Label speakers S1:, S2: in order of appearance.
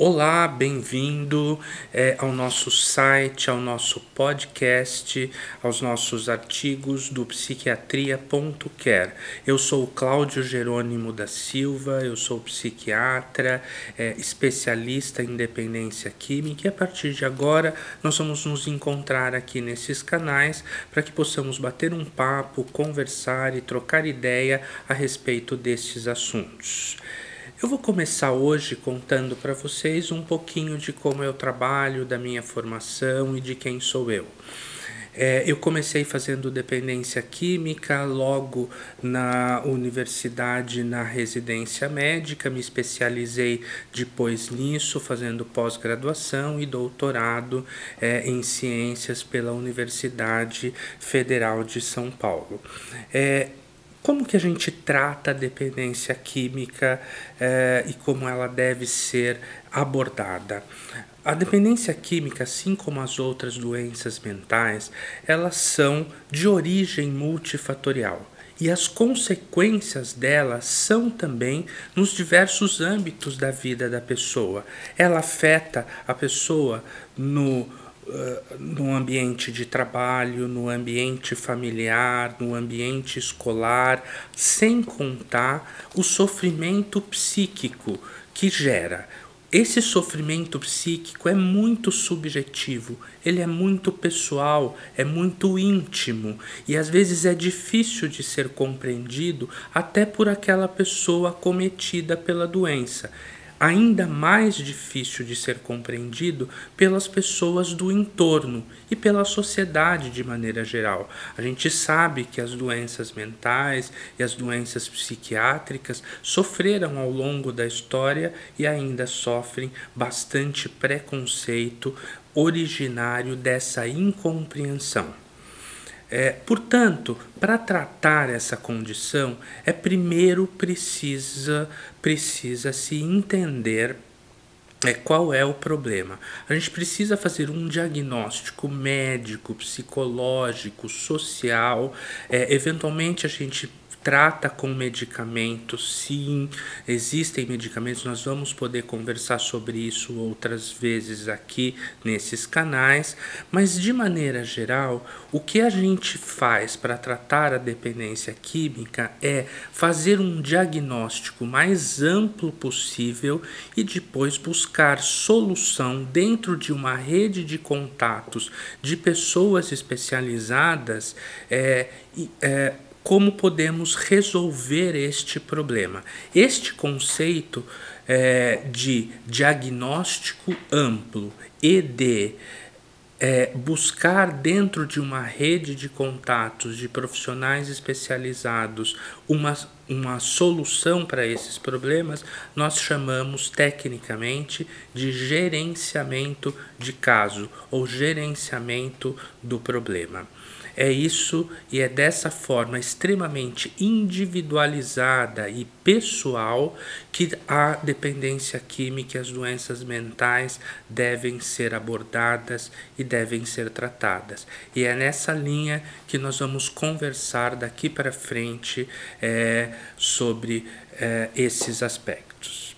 S1: Olá, bem-vindo é, ao nosso site, ao nosso podcast, aos nossos artigos do psiquiatria.care. Eu sou Cláudio Jerônimo da Silva, eu sou psiquiatra, é, especialista em dependência química e a partir de agora nós vamos nos encontrar aqui nesses canais para que possamos bater um papo, conversar e trocar ideia a respeito desses assuntos. Eu vou começar hoje contando para vocês um pouquinho de como eu trabalho, da minha formação e de quem sou eu. É, eu comecei fazendo dependência química logo na universidade, na residência médica, me especializei depois nisso, fazendo pós-graduação e doutorado é, em ciências pela Universidade Federal de São Paulo. É, como que a gente trata a dependência química eh, e como ela deve ser abordada? A dependência química, assim como as outras doenças mentais, elas são de origem multifatorial e as consequências delas são também nos diversos âmbitos da vida da pessoa. Ela afeta a pessoa no no ambiente de trabalho, no ambiente familiar, no ambiente escolar, sem contar o sofrimento psíquico que gera. Esse sofrimento psíquico é muito subjetivo, ele é muito pessoal, é muito íntimo e às vezes é difícil de ser compreendido até por aquela pessoa cometida pela doença ainda mais difícil de ser compreendido pelas pessoas do entorno e pela sociedade de maneira geral. A gente sabe que as doenças mentais e as doenças psiquiátricas sofreram ao longo da história e ainda sofrem bastante preconceito originário dessa incompreensão. É, portanto, para tratar essa condição, é primeiro precisa, precisa se entender é, qual é o problema. A gente precisa fazer um diagnóstico médico, psicológico, social. É, eventualmente, a gente trata com medicamentos, sim, existem medicamentos, nós vamos poder conversar sobre isso outras vezes aqui nesses canais, mas de maneira geral, o que a gente faz para tratar a dependência química é fazer um diagnóstico mais amplo possível e depois buscar solução dentro de uma rede de contatos de pessoas especializadas é, é como podemos resolver este problema. Este conceito é, de diagnóstico amplo e de é, buscar dentro de uma rede de contatos de profissionais especializados uma, uma solução para esses problemas, nós chamamos tecnicamente de gerenciamento de caso ou gerenciamento do problema. É isso e é dessa forma extremamente individualizada e pessoal que a dependência química e as doenças mentais devem ser abordadas e devem ser tratadas. E é nessa linha que nós vamos conversar daqui para frente é, sobre é, esses aspectos.